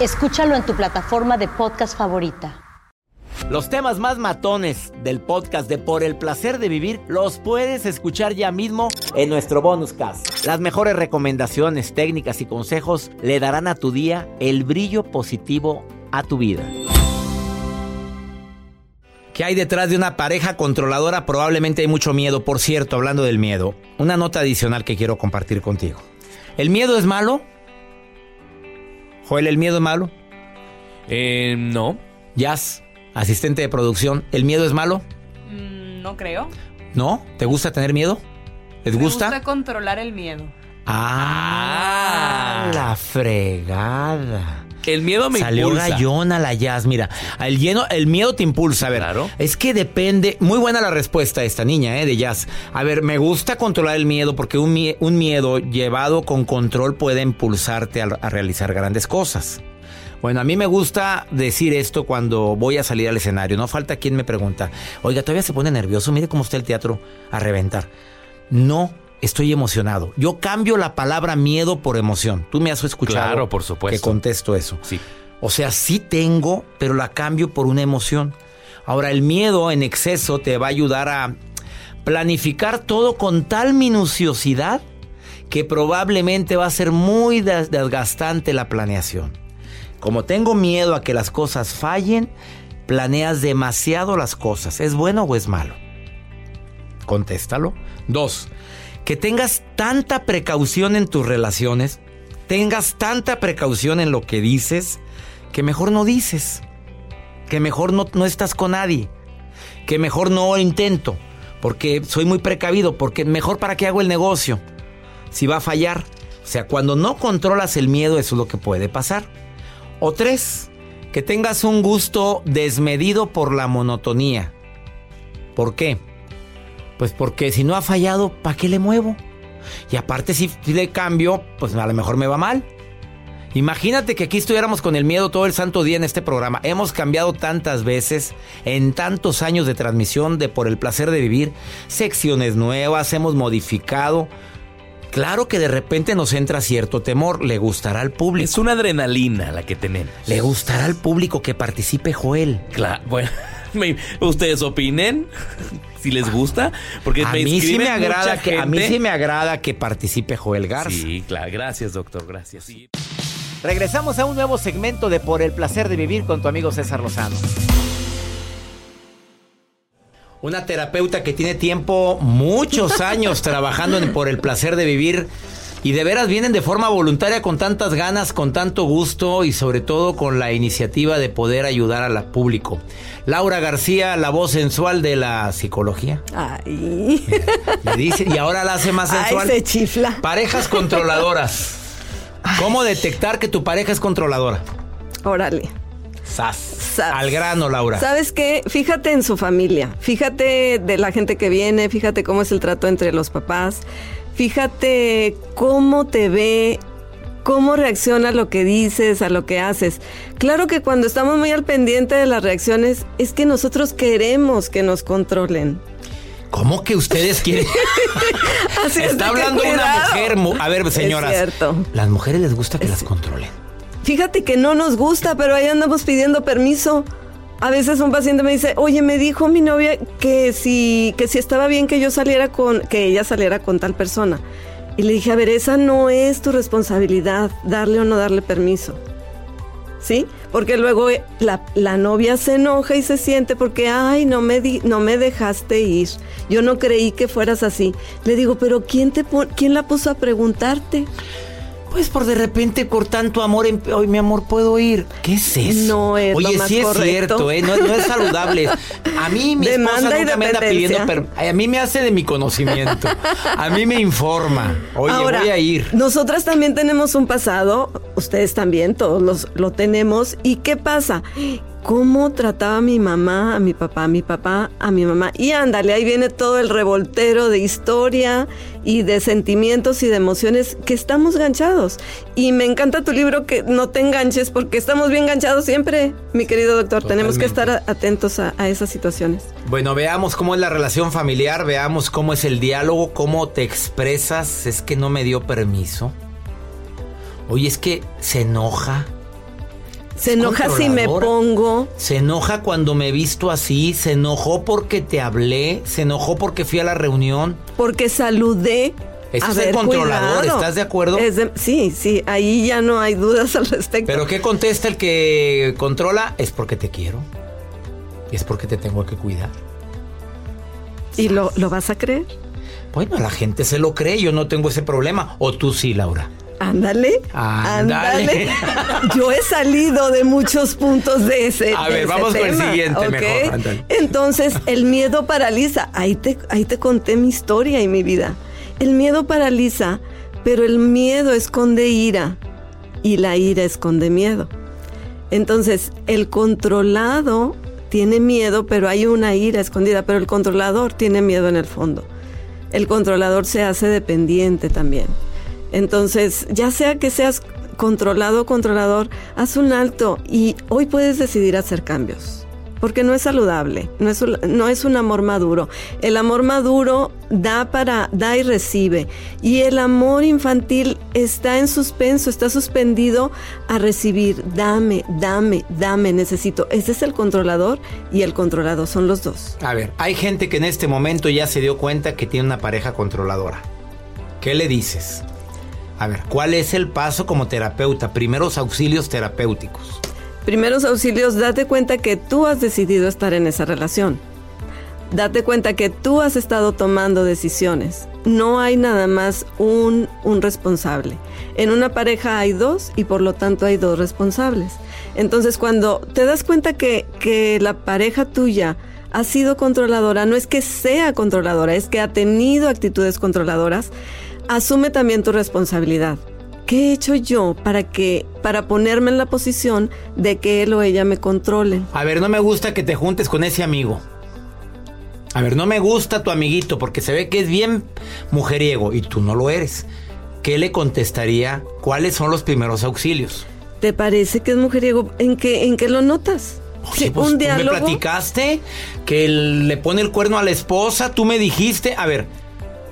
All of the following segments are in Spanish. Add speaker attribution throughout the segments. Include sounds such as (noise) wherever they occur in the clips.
Speaker 1: Escúchalo en tu plataforma de podcast favorita.
Speaker 2: Los temas más matones del podcast de Por el placer de vivir los puedes escuchar ya mismo en nuestro bonus cast. Las mejores recomendaciones, técnicas y consejos le darán a tu día el brillo positivo a tu vida. ¿Qué hay detrás de una pareja controladora? Probablemente hay mucho miedo. Por cierto, hablando del miedo, una nota adicional que quiero compartir contigo. ¿El miedo es malo? Joel, ¿el miedo es malo?
Speaker 3: Eh, no.
Speaker 2: Jazz, asistente de producción, ¿el miedo es malo?
Speaker 4: Mm, no creo.
Speaker 2: ¿No? ¿Te gusta tener miedo? ¿Les gusta?
Speaker 4: Me gusta controlar el miedo.
Speaker 2: Ah, la fregada.
Speaker 3: El miedo me
Speaker 2: Salió
Speaker 3: impulsa.
Speaker 2: gallona la jazz. Mira, el, lleno, el miedo te impulsa. A ver,
Speaker 3: Claro.
Speaker 2: es que depende. Muy buena la respuesta de esta niña, ¿eh? De jazz. A ver, me gusta controlar el miedo porque un, mie- un miedo llevado con control puede impulsarte a, a realizar grandes cosas. Bueno, a mí me gusta decir esto cuando voy a salir al escenario. No falta quien me pregunta, oiga, todavía se pone nervioso. Mire cómo está el teatro a reventar. No. Estoy emocionado. Yo cambio la palabra miedo por emoción. Tú me has escuchado.
Speaker 3: Claro, por supuesto.
Speaker 2: Que contesto eso.
Speaker 3: Sí.
Speaker 2: O sea, sí tengo, pero la cambio por una emoción. Ahora, el miedo en exceso te va a ayudar a planificar todo con tal minuciosidad que probablemente va a ser muy des- desgastante la planeación. Como tengo miedo a que las cosas fallen, planeas demasiado las cosas. ¿Es bueno o es malo? Contéstalo. Dos, que tengas tanta precaución en tus relaciones, tengas tanta precaución en lo que dices, que mejor no dices, que mejor no, no estás con nadie, que mejor no intento, porque soy muy precavido, porque mejor para qué hago el negocio, si va a fallar. O sea, cuando no controlas el miedo, eso es lo que puede pasar. O tres, que tengas un gusto desmedido por la monotonía. ¿Por qué? Pues porque si no ha fallado, ¿para qué le muevo? Y aparte si, si le cambio, pues a lo mejor me va mal. Imagínate que aquí estuviéramos con el miedo todo el santo día en este programa. Hemos cambiado tantas veces en tantos años de transmisión de Por el placer de vivir, secciones nuevas, hemos modificado. Claro que de repente nos entra cierto temor, le gustará al público.
Speaker 3: Es una adrenalina la que tenemos.
Speaker 2: Le gustará al público que participe Joel.
Speaker 3: Claro, bueno, (laughs) me- ustedes opinen (laughs) si les gusta, porque
Speaker 2: A
Speaker 3: me
Speaker 2: mí sí me agrada que a mí sí me agrada que participe Joel Garza.
Speaker 3: Sí, claro, gracias, doctor, gracias. Sí.
Speaker 2: Regresamos a un nuevo segmento de Por el placer de vivir con tu amigo César Lozano. Una terapeuta que tiene tiempo, muchos años trabajando en Por el placer de vivir y de veras vienen de forma voluntaria con tantas ganas, con tanto gusto y sobre todo con la iniciativa de poder ayudar al público. Laura García, la voz sensual de la psicología.
Speaker 5: Ay.
Speaker 2: Le dice, y ahora la hace más
Speaker 5: Ay,
Speaker 2: sensual.
Speaker 5: se chifla.
Speaker 2: Parejas controladoras. ¿Cómo detectar que tu pareja es controladora?
Speaker 5: Órale.
Speaker 2: Sas.
Speaker 5: Sas.
Speaker 2: Al grano, Laura.
Speaker 5: ¿Sabes qué? Fíjate en su familia. Fíjate de la gente que viene. Fíjate cómo es el trato entre los papás. Fíjate cómo te ve cómo reacciona a lo que dices, a lo que haces. Claro que cuando estamos muy al pendiente de las reacciones, es que nosotros queremos que nos controlen.
Speaker 2: ¿Cómo que ustedes quieren? (laughs)
Speaker 5: Así es,
Speaker 2: Está hablando una mujer. mu- A ver, señoras.
Speaker 5: cierto.
Speaker 2: Las mujeres les gusta que las controlen.
Speaker 5: Fíjate que no nos gusta, pero ahí andamos pidiendo permiso. A veces un paciente me dice, oye, me dijo mi novia que si, que si estaba bien que yo saliera con, que ella saliera con tal persona. Y le dije, a ver, esa no es tu responsabilidad, darle o no darle permiso. ¿Sí? Porque luego eh, la, la novia se enoja y se siente porque, ay, no me, di- no me dejaste ir. Yo no creí que fueras así. Le digo, pero ¿quién, te ¿quién la puso a preguntarte?
Speaker 2: Pues por de repente con tanto amor, en- hoy mi amor, puedo ir. ¿Qué es eso?
Speaker 5: No es lo
Speaker 2: Oye,
Speaker 5: más
Speaker 2: sí es
Speaker 5: correcto.
Speaker 2: cierto, ¿eh? no, no es saludable. A mí mi
Speaker 5: Demanda
Speaker 2: esposa nunca me anda pidiendo per- A mí me hace de mi conocimiento. A mí me informa. Oye,
Speaker 5: Ahora,
Speaker 2: voy a ir.
Speaker 5: Nosotras también tenemos un pasado, ustedes también, todos los, lo tenemos. ¿Y qué pasa? ¿Cómo trataba mi mamá a mi papá, mi papá a mi mamá? Y ándale, ahí viene todo el revoltero de historia y de sentimientos y de emociones que estamos ganchados. Y me encanta tu libro que no te enganches porque estamos bien ganchados siempre, mi querido doctor. Tenemos que estar a- atentos a, a esas situaciones.
Speaker 2: Bueno, veamos cómo es la relación familiar, veamos cómo es el diálogo, cómo te expresas. Es que no me dio permiso. Oye, es que se enoja.
Speaker 5: Se enoja si me pongo.
Speaker 2: Se enoja cuando me he visto así, se enojó porque te hablé, se enojó porque fui a la reunión.
Speaker 5: porque saludé.
Speaker 2: Eso es el controlador,
Speaker 5: cuidado.
Speaker 2: ¿estás de acuerdo?
Speaker 5: Es de- sí, sí, ahí ya no hay dudas al respecto.
Speaker 2: Pero ¿qué contesta el que controla? Es porque te quiero. Es porque te tengo que cuidar.
Speaker 5: ¿Y lo, lo vas a creer?
Speaker 2: Bueno, la gente se lo cree, yo no tengo ese problema. O tú sí, Laura.
Speaker 5: Ándale,
Speaker 2: Ándale. (laughs)
Speaker 5: Yo he salido de muchos puntos de ese.
Speaker 2: A
Speaker 5: de
Speaker 2: ver,
Speaker 5: ese
Speaker 2: vamos con el
Speaker 5: tema,
Speaker 2: siguiente mejor.
Speaker 5: Entonces, el miedo paraliza. Ahí te, ahí te conté mi historia y mi vida. El miedo paraliza, pero el miedo esconde ira y la ira esconde miedo. Entonces, el controlado tiene miedo, pero hay una ira escondida, pero el controlador tiene miedo en el fondo. El controlador se hace dependiente también. Entonces, ya sea que seas controlado o controlador, haz un alto y hoy puedes decidir hacer cambios. Porque no es saludable, no es, no es un amor maduro. El amor maduro da para, da y recibe. Y el amor infantil está en suspenso, está suspendido a recibir. Dame, dame, dame, necesito. Ese es el controlador y el controlado, son los dos.
Speaker 2: A ver, hay gente que en este momento ya se dio cuenta que tiene una pareja controladora. ¿Qué le dices? A ver, ¿cuál es el paso como terapeuta? Primeros auxilios terapéuticos.
Speaker 5: Primeros auxilios, date cuenta que tú has decidido estar en esa relación. Date cuenta que tú has estado tomando decisiones. No hay nada más un, un responsable. En una pareja hay dos y por lo tanto hay dos responsables. Entonces cuando te das cuenta que, que la pareja tuya ha sido controladora, no es que sea controladora, es que ha tenido actitudes controladoras, asume también tu responsabilidad. ¿Qué he hecho yo para que para ponerme en la posición de que él o ella me controlen?
Speaker 2: A ver, no me gusta que te juntes con ese amigo. A ver, no me gusta tu amiguito porque se ve que es bien mujeriego y tú no lo eres. ¿Qué le contestaría? ¿Cuáles son los primeros auxilios?
Speaker 5: ¿Te parece que es mujeriego? ¿En qué, en qué lo notas?
Speaker 2: Oye, pues,
Speaker 5: un
Speaker 2: tú me
Speaker 5: diálogo.
Speaker 2: platicaste que le pone el cuerno a la esposa, tú me dijiste, a ver,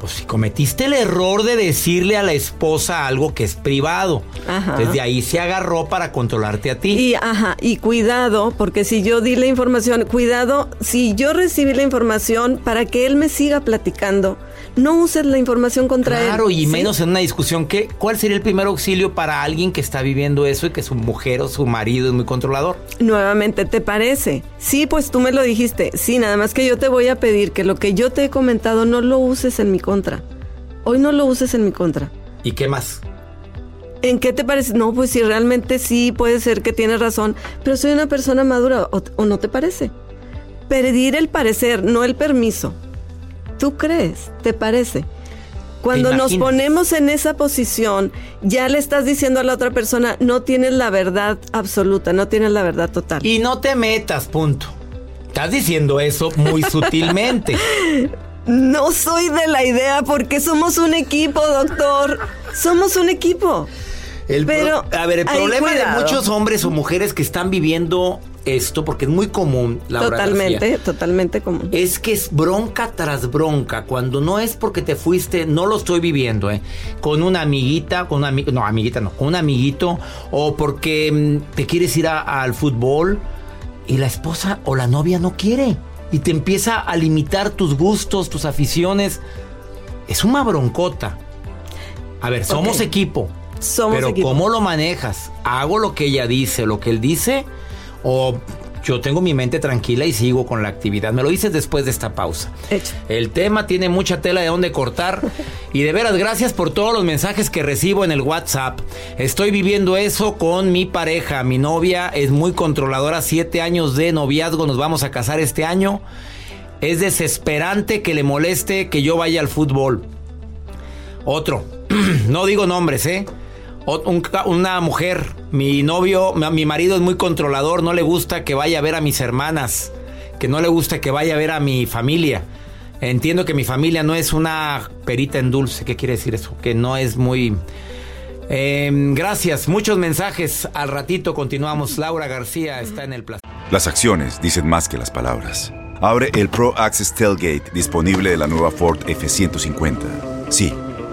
Speaker 2: pues si cometiste el error de decirle a la esposa algo que es privado,
Speaker 5: Ajá.
Speaker 2: desde ahí se agarró para controlarte a ti.
Speaker 5: Y ajá, y cuidado, porque si yo di la información, cuidado, si yo recibí la información para que él me siga platicando, no uses la información contra él.
Speaker 2: Claro, y
Speaker 5: ¿sí?
Speaker 2: menos en una discusión. ¿qué, ¿Cuál sería el primer auxilio para alguien que está viviendo eso y que su mujer o su marido es muy controlador?
Speaker 5: Nuevamente, ¿te parece? Sí, pues tú me lo dijiste. Sí, nada más que yo te voy a pedir que lo que yo te he comentado no lo uses en mi contra. Hoy no lo uses en mi contra.
Speaker 2: ¿Y qué más?
Speaker 5: ¿En qué te parece? No, pues si realmente sí puede ser que tienes razón, pero soy una persona madura, ¿o, o no te parece? Pedir el parecer, no el permiso. ¿Tú crees? ¿Te parece? Cuando nos ponemos en esa posición, ya le estás diciendo a la otra persona, no tienes la verdad absoluta, no tienes la verdad total.
Speaker 2: Y no te metas, punto. Estás diciendo eso muy (laughs) sutilmente.
Speaker 5: No soy de la idea porque somos un equipo, doctor. Somos un equipo.
Speaker 2: El
Speaker 5: Pero
Speaker 2: a ver, el problema de muchos hombres o mujeres que están viviendo esto, porque es muy común, Laura
Speaker 5: totalmente,
Speaker 2: García,
Speaker 5: totalmente común.
Speaker 2: es que es bronca tras bronca. Cuando no es porque te fuiste, no lo estoy viviendo, ¿eh? Con una amiguita, con una no, amiguita no, con un amiguito, o porque mm, te quieres ir a- al fútbol y la esposa o la novia no quiere. Y te empieza a limitar tus gustos, tus aficiones. Es una broncota. A ver, somos equipo.
Speaker 5: Somos
Speaker 2: pero
Speaker 5: equipo.
Speaker 2: ¿cómo lo manejas? ¿Hago lo que ella dice, lo que él dice? ¿O yo tengo mi mente tranquila y sigo con la actividad? Me lo dices después de esta pausa.
Speaker 5: Hecho.
Speaker 2: El tema tiene mucha tela de dónde cortar. (laughs) Y de veras, gracias por todos los mensajes que recibo en el WhatsApp. Estoy viviendo eso con mi pareja. Mi novia es muy controladora. Siete años de noviazgo. Nos vamos a casar este año. Es desesperante que le moleste que yo vaya al fútbol. Otro. (clears throat) no digo nombres, ¿eh? Una mujer, mi novio, mi marido es muy controlador, no le gusta que vaya a ver a mis hermanas, que no le gusta que vaya a ver a mi familia. Entiendo que mi familia no es una perita en dulce, ¿qué quiere decir eso? Que no es muy... Eh, gracias, muchos mensajes. Al ratito continuamos. Laura García está en el placer.
Speaker 6: Las acciones dicen más que las palabras. Abre el Pro Access Tailgate disponible de la nueva Ford F-150. Sí,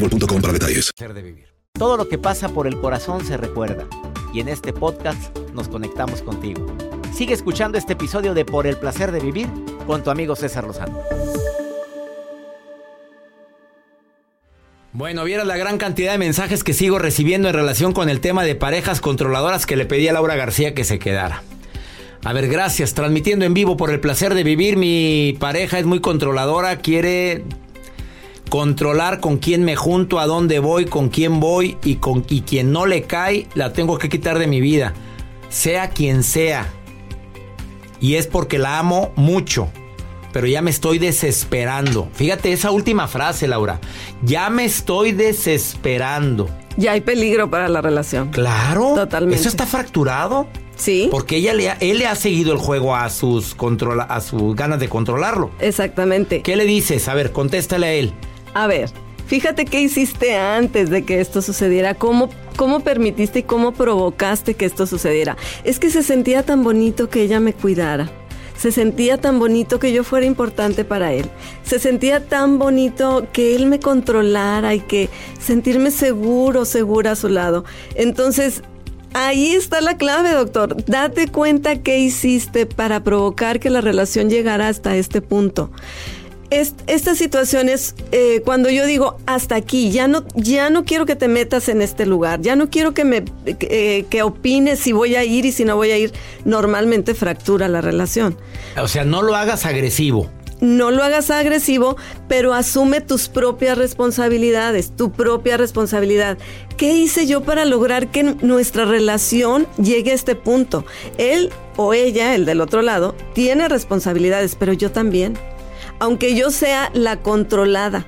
Speaker 7: boostmobile.com para detalles.
Speaker 8: Todo lo que pasa por el corazón se recuerda. Y en este podcast nos conectamos contigo. Sigue escuchando este episodio de Por el placer de vivir con tu amigo César Lozano.
Speaker 2: Bueno, vieras la gran cantidad de mensajes que sigo recibiendo en relación con el tema de parejas controladoras que le pedí a Laura García que se quedara. A ver, gracias. Transmitiendo en vivo por el placer de vivir. Mi pareja es muy controladora, quiere controlar con quién me junto, a dónde voy, con quién voy y con y quien no le cae, la tengo que quitar de mi vida, sea quien sea. Y es porque la amo mucho, pero ya me estoy desesperando. Fíjate esa última frase, Laura. Ya me estoy desesperando.
Speaker 5: Ya hay peligro para la relación.
Speaker 2: Claro.
Speaker 5: Totalmente.
Speaker 2: Eso está fracturado.
Speaker 5: Sí.
Speaker 2: Porque ella le ha- él le ha seguido el juego a sus controla, a sus ganas de controlarlo.
Speaker 5: Exactamente.
Speaker 2: ¿Qué le dices? A ver, contéstale a él.
Speaker 5: A ver, fíjate qué hiciste antes de que esto sucediera, cómo, cómo permitiste y cómo provocaste que esto sucediera. Es que se sentía tan bonito que ella me cuidara. Se sentía tan bonito que yo fuera importante para él. Se sentía tan bonito que él me controlara y que sentirme seguro, segura a su lado. Entonces, ahí está la clave, doctor. Date cuenta qué hiciste para provocar que la relación llegara hasta este punto es- estas situaciones, eh, cuando yo digo hasta aquí, ya no, ya no quiero que te metas en este lugar, ya no quiero que me eh, que opines si voy a ir y si no voy a ir, normalmente fractura la relación.
Speaker 2: O sea, no lo hagas agresivo.
Speaker 5: No lo hagas agresivo, pero asume tus propias responsabilidades, tu propia responsabilidad. ¿Qué hice yo para lograr que nuestra relación llegue a este punto? Él o ella, el del otro lado, tiene responsabilidades, pero yo también. Aunque yo sea la controlada,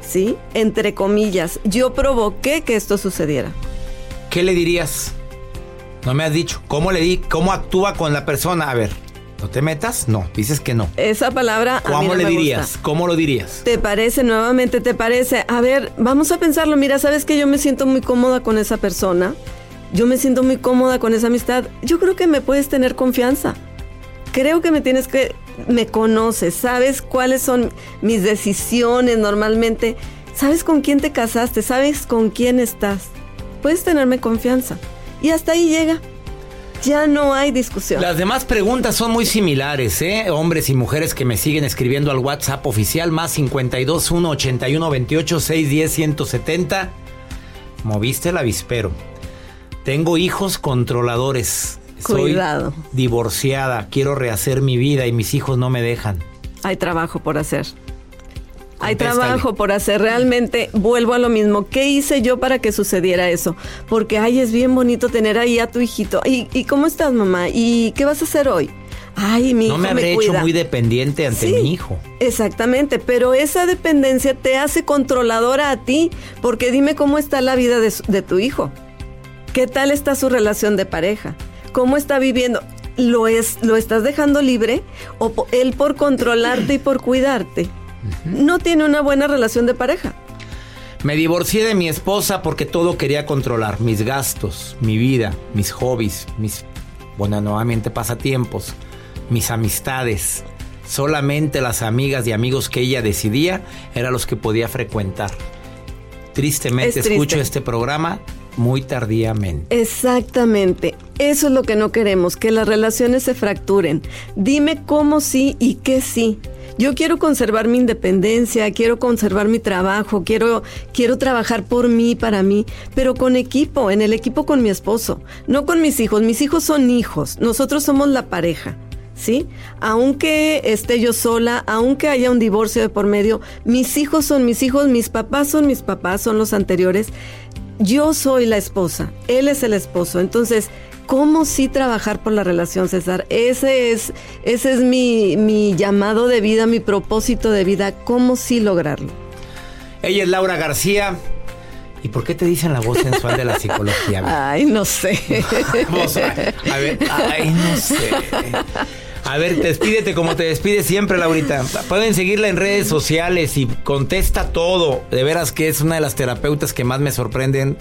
Speaker 5: ¿sí? Entre comillas, yo provoqué que esto sucediera.
Speaker 2: ¿Qué le dirías? No me has dicho. ¿Cómo le di? ¿Cómo actúa con la persona? A ver, ¿no te metas? No, dices que no.
Speaker 5: Esa palabra a mí
Speaker 2: ¿Cómo
Speaker 5: no
Speaker 2: le
Speaker 5: me gusta.
Speaker 2: dirías? ¿Cómo lo dirías?
Speaker 5: ¿Te parece nuevamente? ¿Te parece? A ver, vamos a pensarlo. Mira, ¿sabes que yo me siento muy cómoda con esa persona? Yo me siento muy cómoda con esa amistad. Yo creo que me puedes tener confianza. Creo que me tienes que... Me conoces, sabes cuáles son mis decisiones normalmente. Sabes con quién te casaste, sabes con quién estás. Puedes tenerme confianza. Y hasta ahí llega. Ya no hay discusión.
Speaker 2: Las demás preguntas son muy similares, ¿eh? Hombres y mujeres que me siguen escribiendo al WhatsApp oficial más 52 1 81 28 610 170. Moviste el avispero. Tengo hijos controladores.
Speaker 5: Cuidado.
Speaker 2: Soy divorciada. Quiero rehacer mi vida y mis hijos no me dejan.
Speaker 5: Hay trabajo por hacer. Hay trabajo por hacer. Realmente vuelvo a lo mismo. ¿Qué hice yo para que sucediera eso? Porque, ay, es bien bonito tener ahí a tu hijito. ¿Y, y cómo estás, mamá? ¿Y qué vas a hacer hoy? Ay, mi hijo
Speaker 2: No me habré hecho
Speaker 5: cuida.
Speaker 2: muy dependiente ante
Speaker 5: Sí,
Speaker 2: mi hijo.
Speaker 5: Exactamente, pero esa dependencia te hace controladora a ti, porque dime cómo está la vida de, su- de tu hijo. ¿Qué tal está su relación de pareja? ¿Cómo está viviendo? ¿Lo, es, ¿Lo estás dejando libre? ¿O él por controlarte y por cuidarte? No tiene una buena relación de pareja.
Speaker 2: Me divorcié de mi esposa porque todo quería controlar. Mis gastos, mi vida, mis hobbies, mis, bueno, nuevamente pasatiempos, mis amistades. Solamente las amigas y amigos que ella decidía eran los que podía frecuentar. Tristemente
Speaker 5: Es triste.
Speaker 2: escucho este programa muy tardíamente.
Speaker 5: Exactamente. Eso es lo que no queremos, que las relaciones se fracturen. Dime cómo sí y qué sí. Yo quiero conservar mi independencia, quiero conservar mi trabajo, quiero, quiero trabajar por mí, para mí, pero con equipo, en el equipo con mi esposo, no con mis hijos. Mis hijos son hijos, nosotros somos la pareja. ¿Sí? Aunque esté yo sola, aunque haya un divorcio de por medio, mis hijos son mis hijos, mis papás son mis papás, son los anteriores yo soy la esposa, él es el esposo. Entonces, ¿cómo sí trabajar por la relación, César? Ese es, ese es mi, mi llamado de vida, mi propósito de vida. ¿Cómo sí lograrlo?
Speaker 2: Ella es Laura García. ¿Y por qué te dicen la voz sensual de la psicología? (laughs)
Speaker 5: Ay, no sé. (laughs)
Speaker 2: Vamos a, a ver, ay, no sé. A ver, despídete como te despides siempre, Laurita. Pueden seguirla en redes sociales y contesta todo. De veras que es una de las terapeutas que más me sorprenden.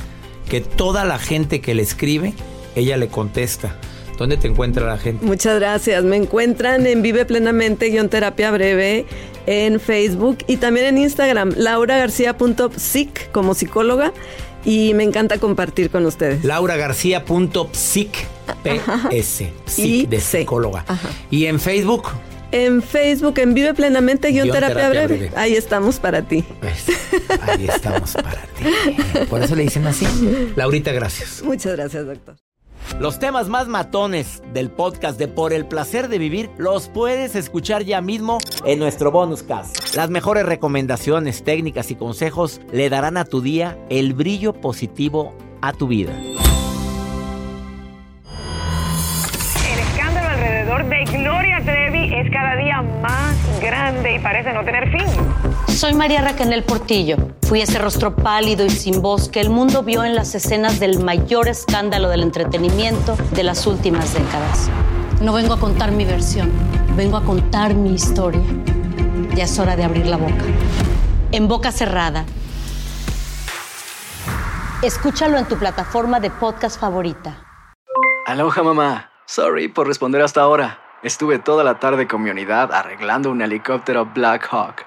Speaker 2: Que toda la gente que le escribe, ella le contesta. ¿Dónde te encuentra la gente?
Speaker 5: Muchas gracias. Me encuentran en Vive Plenamente, guion terapia breve, en Facebook y también en Instagram, lauragarcía.psic como psicóloga. Y me encanta compartir con ustedes.
Speaker 2: lauragarcía.psic, PS, psic de psicóloga.
Speaker 5: Ajá.
Speaker 2: Y en Facebook,
Speaker 5: En Facebook, en Vive Plenamente, guion
Speaker 2: Guión
Speaker 5: terapia,
Speaker 2: terapia
Speaker 5: breve.
Speaker 2: breve.
Speaker 5: Ahí estamos para ti.
Speaker 2: pues, ahí estamos para ti. (laughs) Por eso le dicen así. Laurita, gracias.
Speaker 5: Muchas gracias, doctor.
Speaker 8: Los temas más matones del podcast de Por el placer de vivir los puedes escuchar ya mismo en nuestro bonus cast. Las mejores recomendaciones, técnicas y consejos le darán a tu día el brillo positivo a tu vida.
Speaker 9: El escándalo alrededor de Gloria Trevi es cada día más grande y parece no tener fin.
Speaker 1: Soy María Raquel Portillo. Fui ese rostro pálido y sin voz que el mundo vio en las escenas del mayor escándalo del entretenimiento de las últimas décadas. No vengo a contar mi versión, vengo a contar mi historia. Ya es hora de abrir la boca. En boca cerrada. Escúchalo en tu plataforma de podcast favorita.
Speaker 10: Aloha mamá. Sorry por responder hasta ahora. Estuve toda la tarde con mi unidad arreglando un helicóptero Black Hawk.